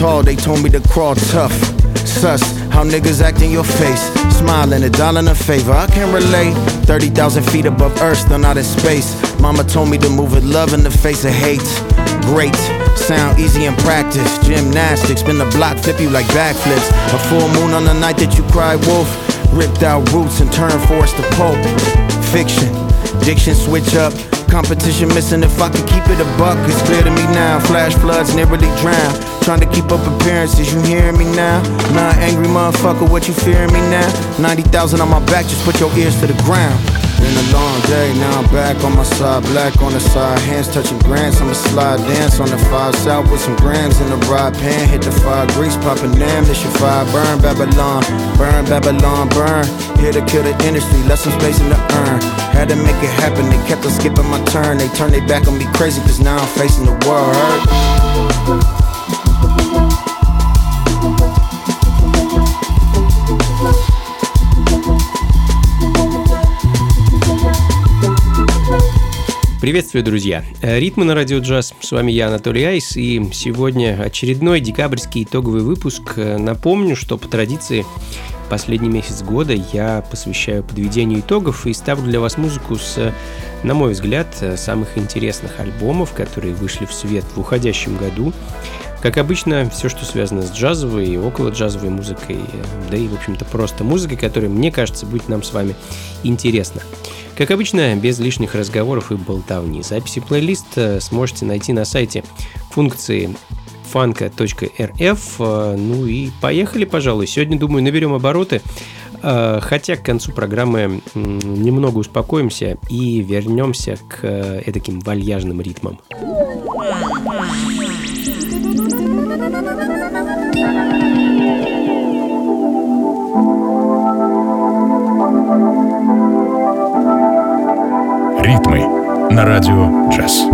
Tall, they told me to crawl tough. Sus, how niggas act in your face. Smiling, a dollar in a favor, I can relate. 30,000 feet above earth, still not in space. Mama told me to move with love in the face of hate. Great, sound easy in practice. Gymnastics, spin the block, flip you like backflips. A full moon on the night that you cry wolf. Ripped out roots and turned forest to pulp. Fiction, diction switch up. Competition missing if I could keep it a buck. It's clear to me now. Flash floods nearly drown. Trying to keep up appearances. You hearing me now? Not angry motherfucker. What you fearing me now? 90,000 on my back. Just put your ears to the ground. Been a long day, now I'm back on my side, black on the side, hands touching grants. I'ma slide dance on the five south with some grams in the ride pan. Hit the fire, grease popping damn, this your fire burn Babylon, burn Babylon, burn. Here to kill the industry, left some space in the urn. Had to make it happen, they kept on skipping my turn. They turned their back on me crazy, cause now I'm facing the world. Hurt. Приветствую, друзья! Э, Ритмы на радио джаз. С вами я, Анатолий Айс, и сегодня очередной декабрьский итоговый выпуск. Э, напомню, что по традиции последний месяц года я посвящаю подведению итогов и ставлю для вас музыку с, на мой взгляд, самых интересных альбомов, которые вышли в свет в уходящем году. Как обычно, все, что связано с джазовой и около джазовой музыкой, да и, в общем-то, просто музыкой, которая, мне кажется, будет нам с вами интересна. Как обычно, без лишних разговоров и болтовни. Записи плейлиста сможете найти на сайте функции фанка.рф. Ну и поехали, пожалуй. Сегодня, думаю, наберем обороты. Хотя к концу программы немного успокоимся и вернемся к таким вальяжным ритмам. Ритмы на радио джаз.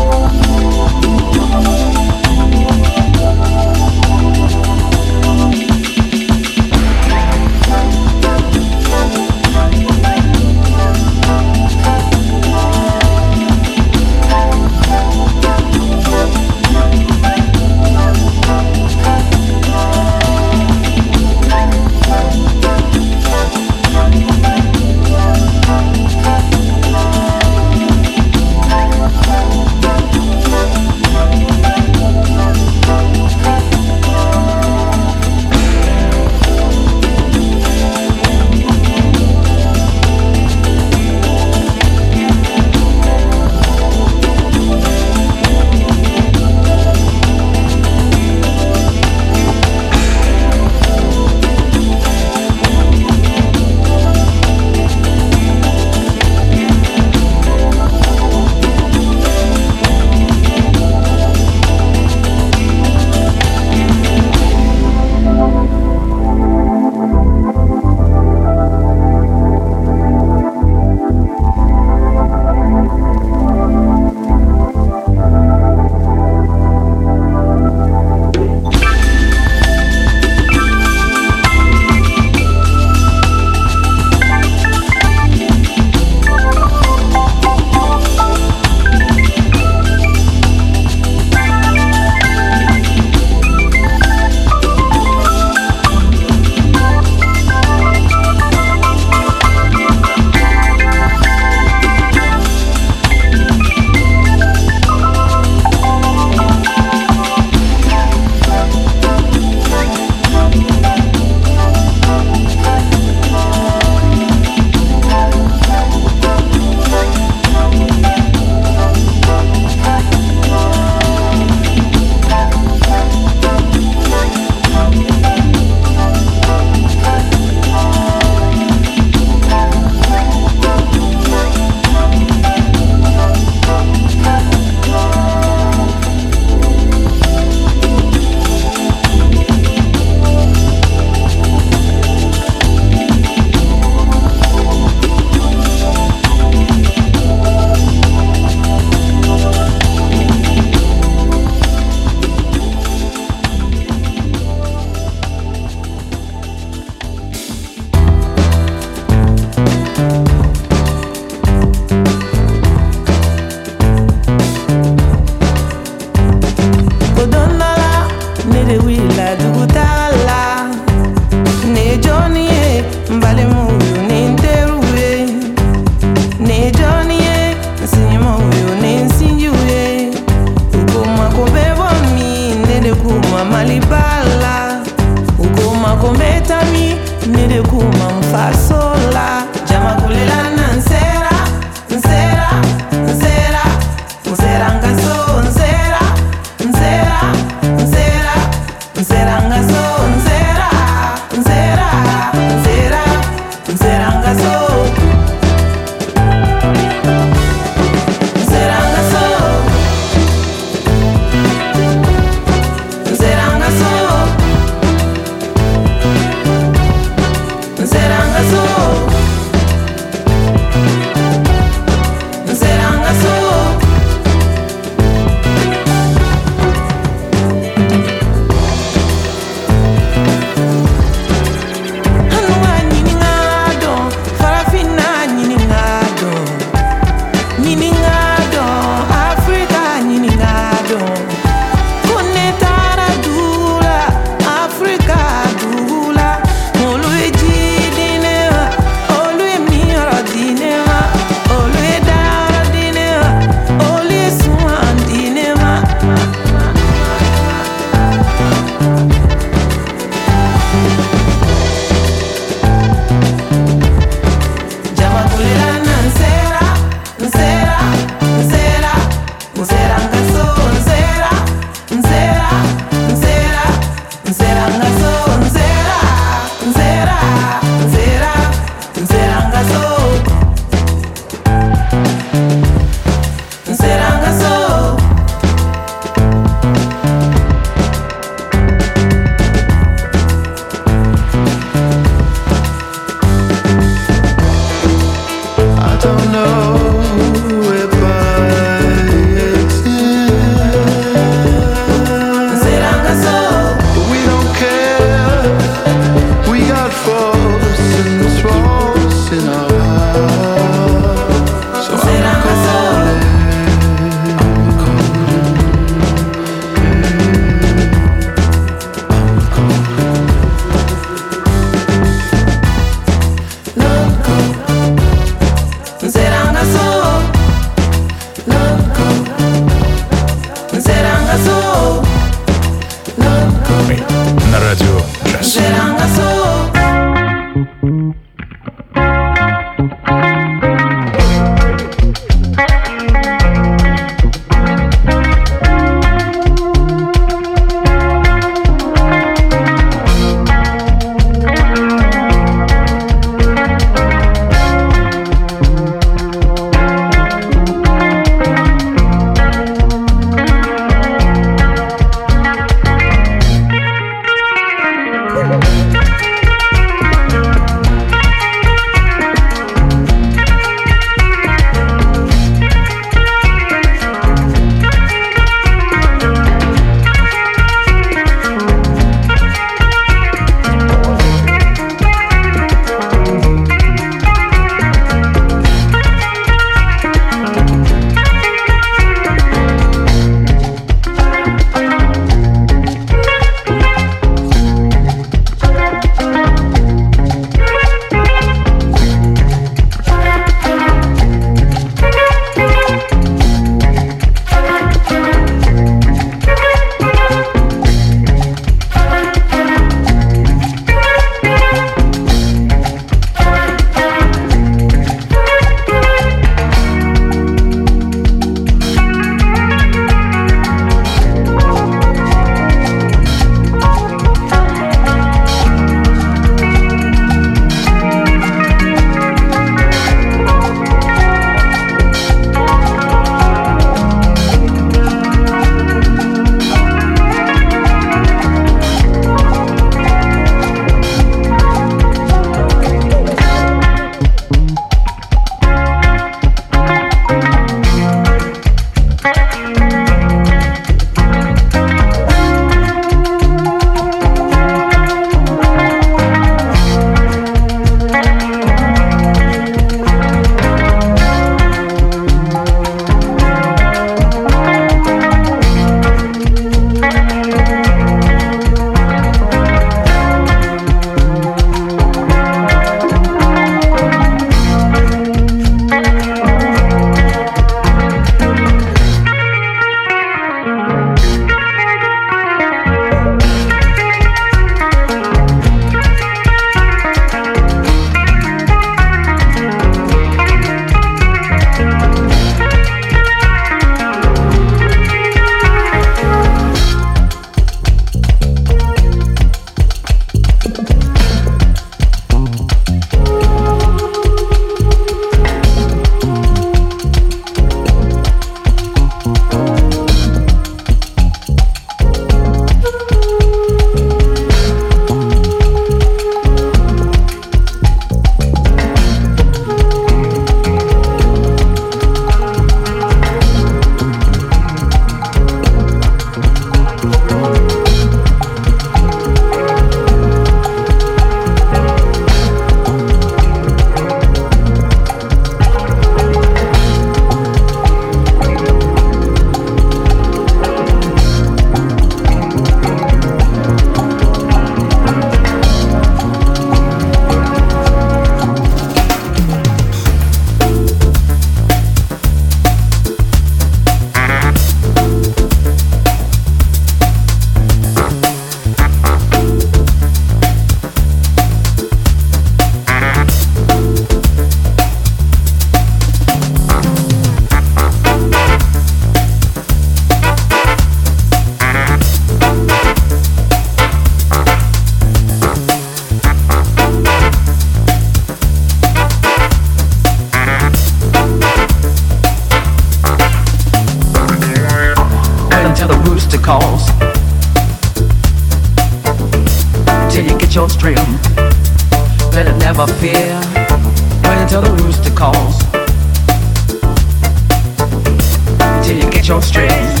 your stress.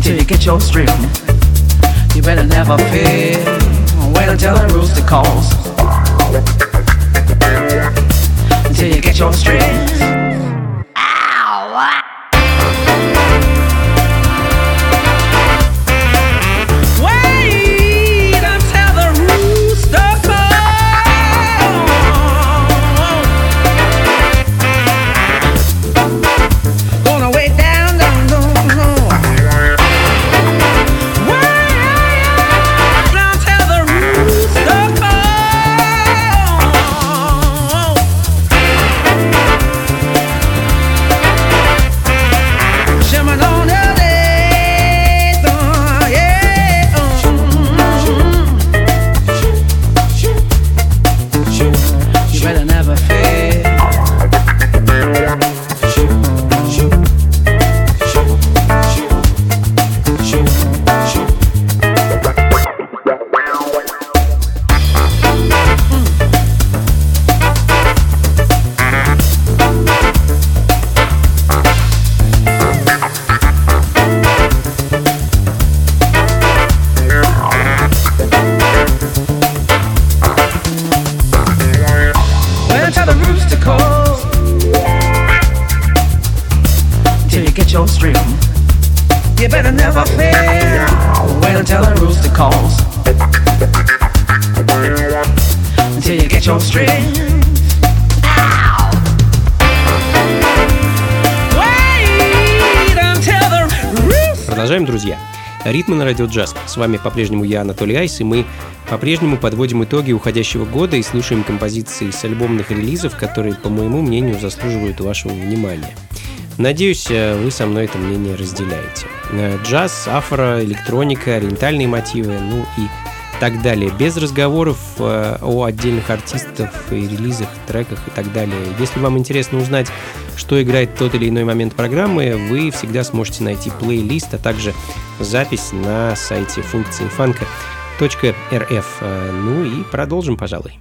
till you get your stream. You better never fear. Wait until the rooster calls. Until you get your strength. Strength. You better never fear. Wait until the rooster calls. Until you get your strength. Продолжаем, друзья. Ритмы на радио джаз. С вами по-прежнему я, Анатолий Айс, и мы по-прежнему подводим итоги уходящего года и слушаем композиции с альбомных релизов, которые, по моему мнению, заслуживают вашего внимания. Надеюсь, э, вы со мной это мнение разделяете. Э, Джаз, афро, электроника, ориентальные мотивы, ну и так далее. Без разговоров э, о отдельных артистах и релизах, треках и так далее. Если вам интересно узнать, что играет тот или иной момент программы, вы всегда сможете найти плейлист, а также запись на сайте функции фанка.рф. Э, Ну и продолжим, пожалуй.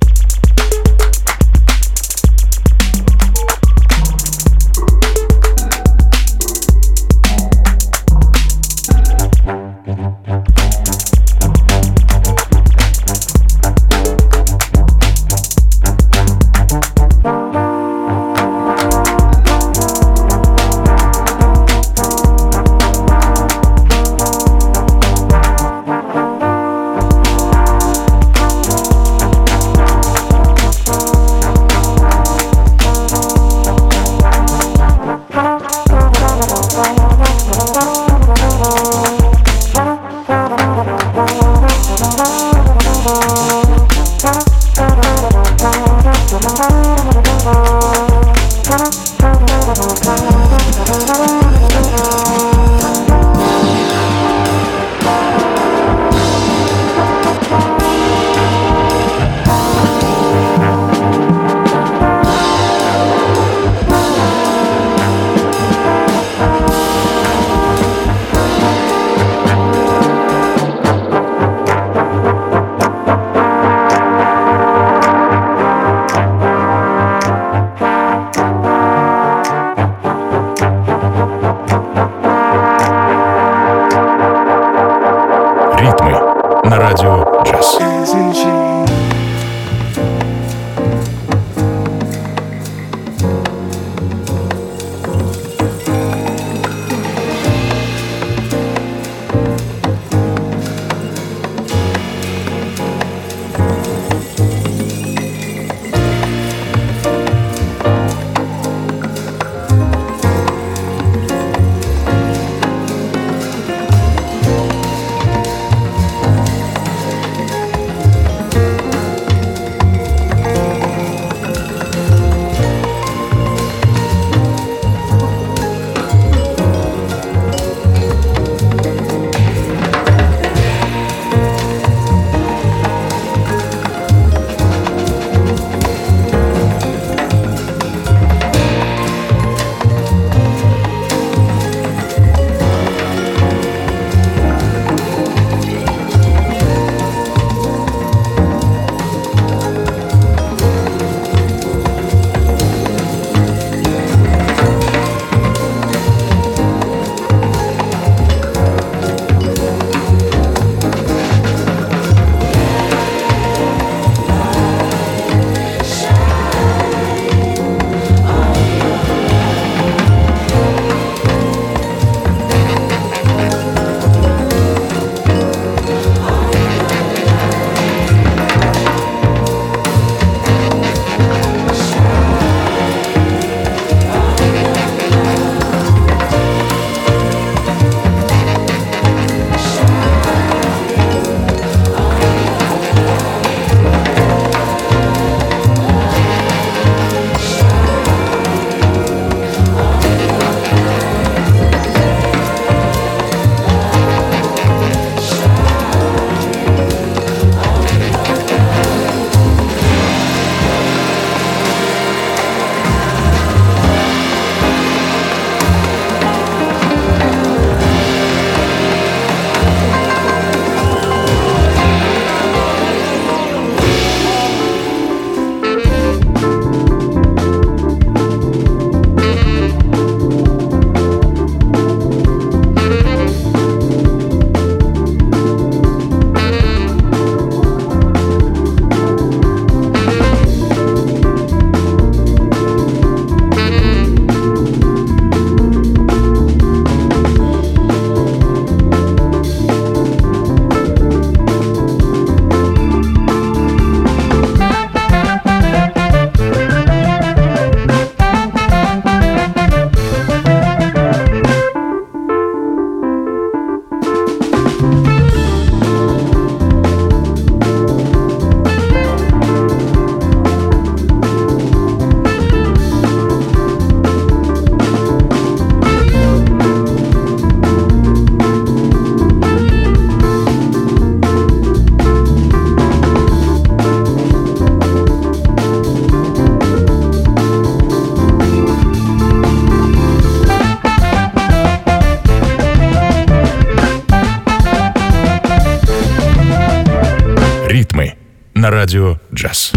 Радио джаз.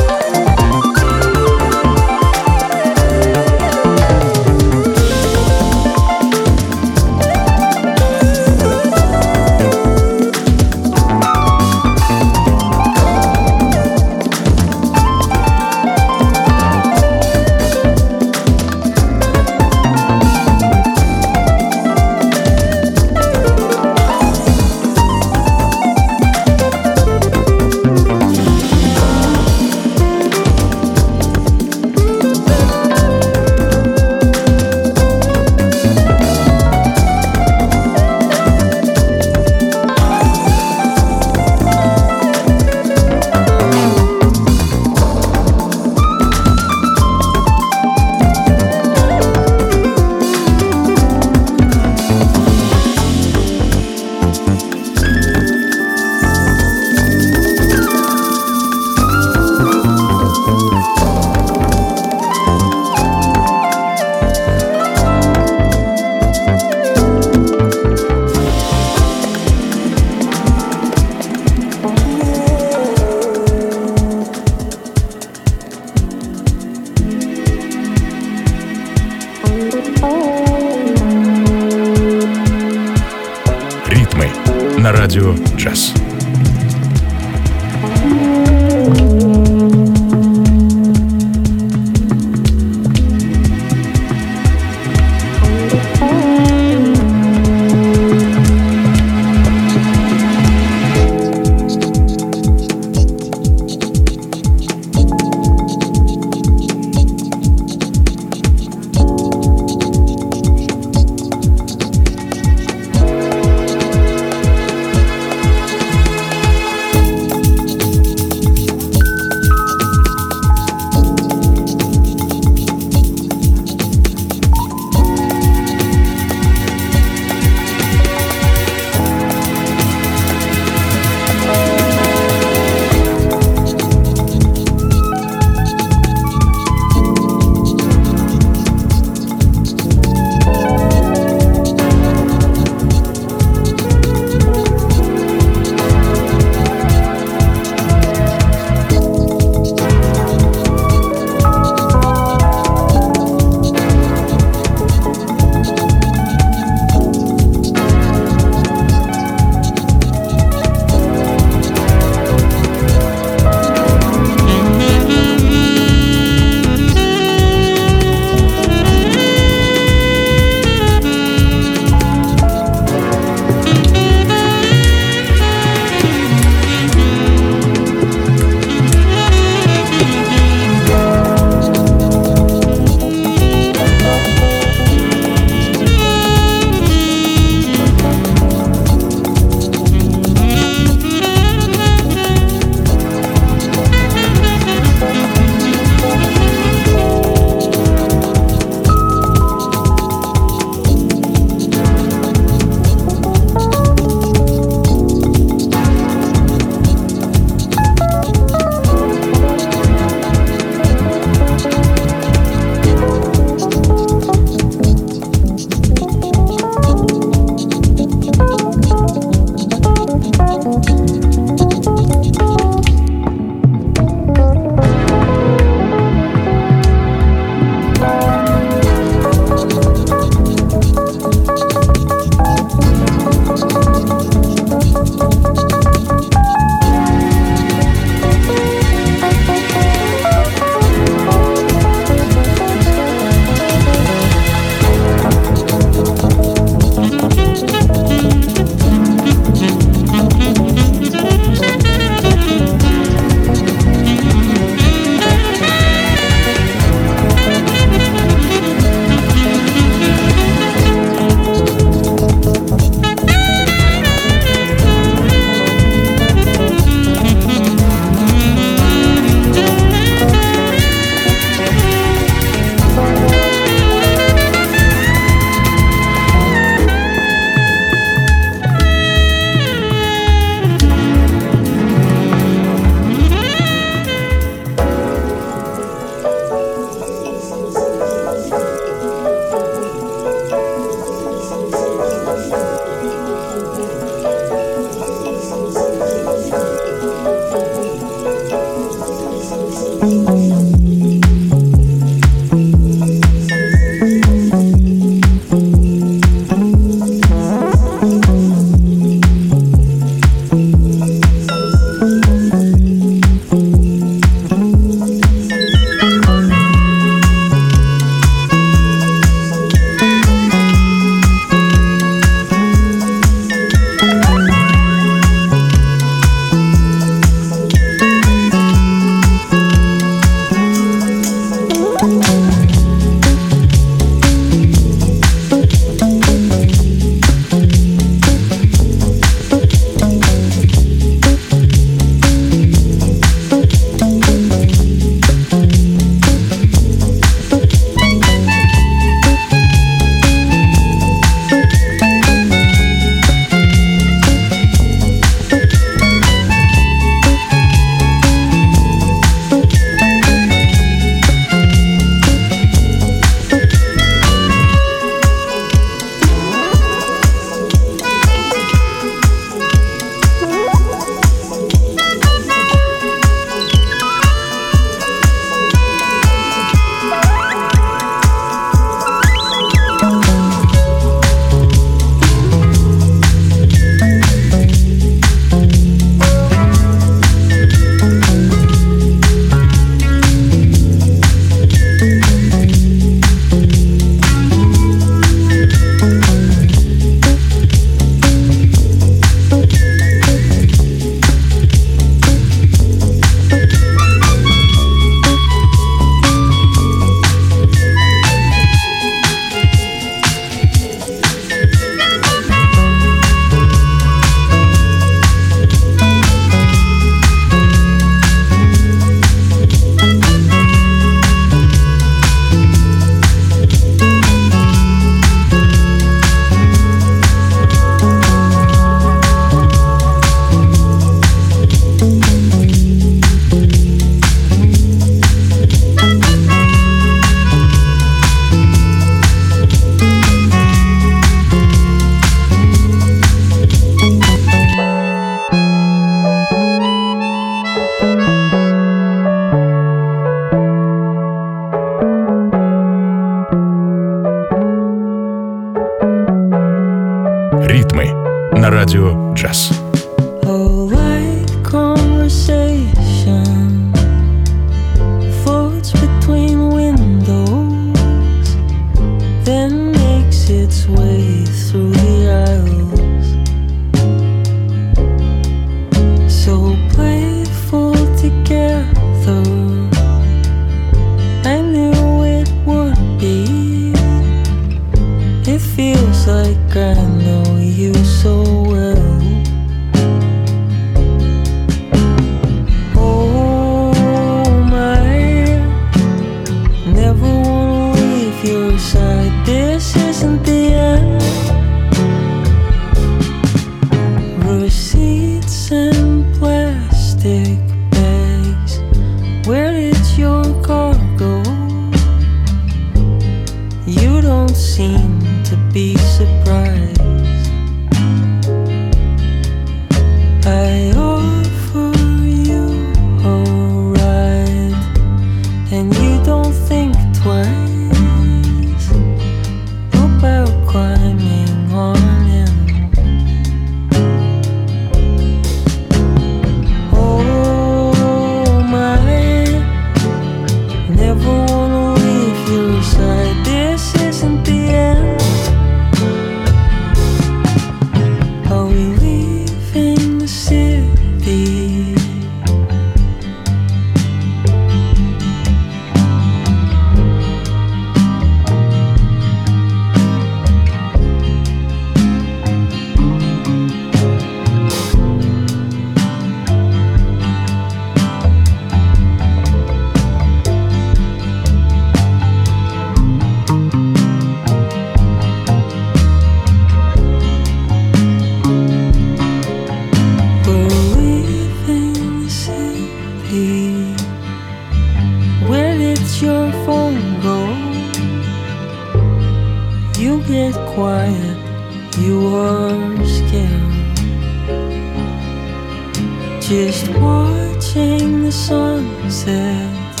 just watching the sunset,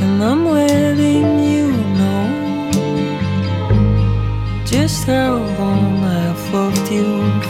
and I'm letting you know just how long I've loved you.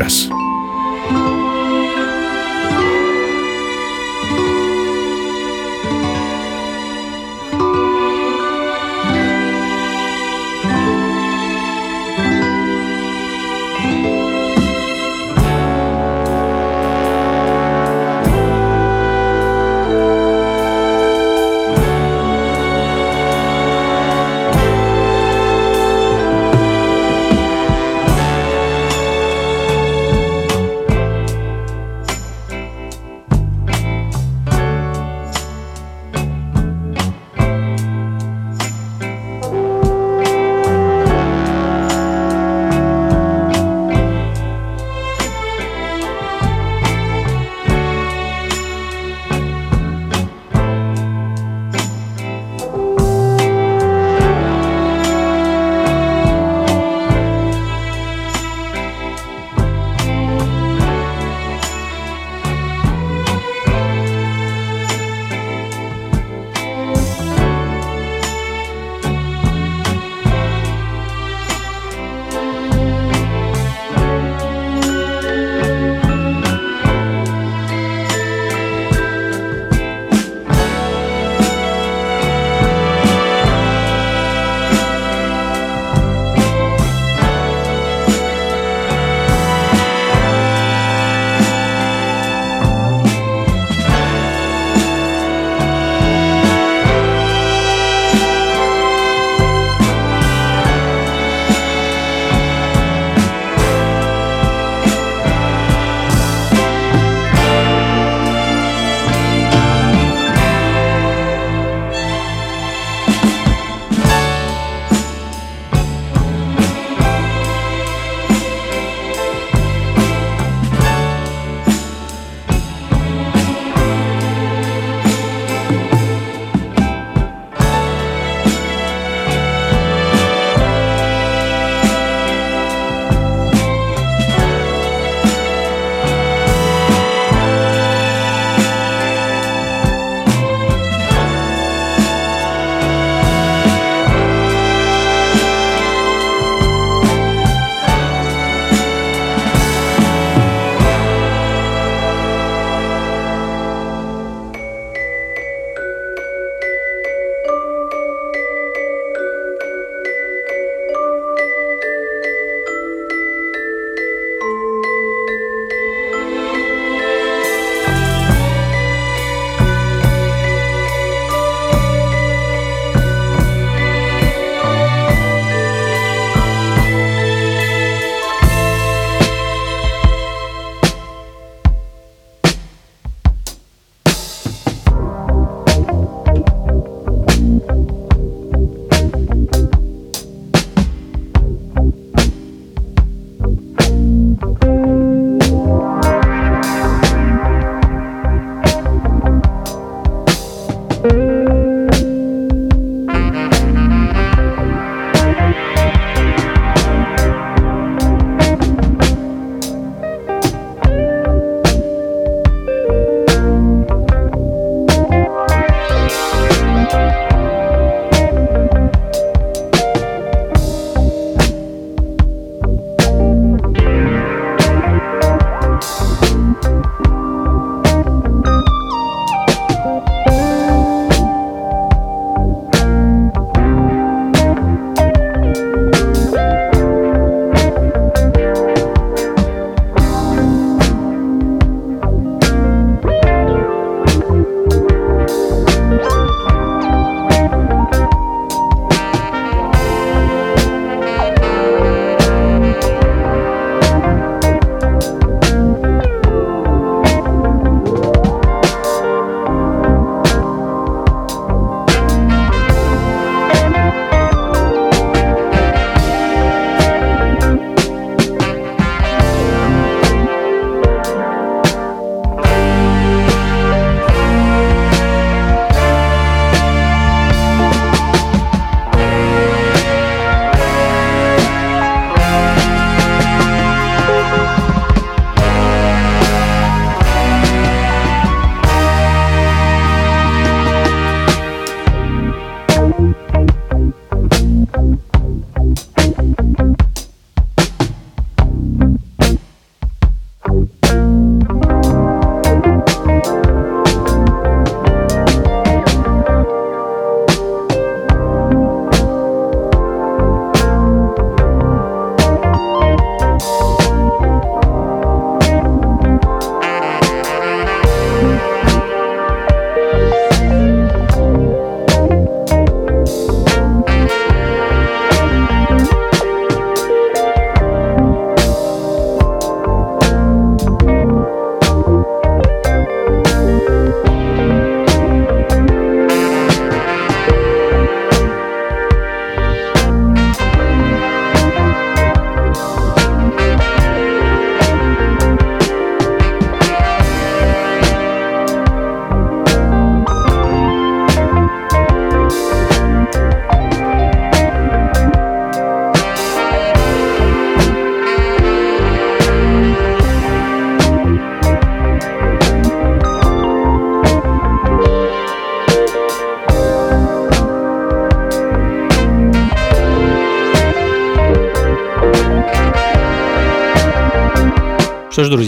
Us.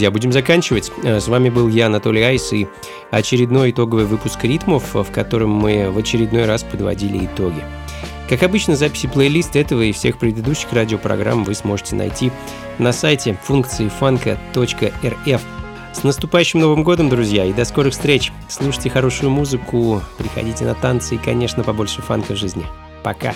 Друзья, будем заканчивать. Э, с вами был я, Анатолий Айс, и очередной итоговый выпуск ритмов, в котором мы в очередной раз подводили итоги. Как обычно, записи плейлиста этого и всех предыдущих радиопрограмм вы сможете найти на сайте функции фанка.рф. С наступающим Новым годом, друзья, и до скорых встреч. Слушайте хорошую музыку, приходите на танцы и, конечно, побольше фанка в жизни. Пока.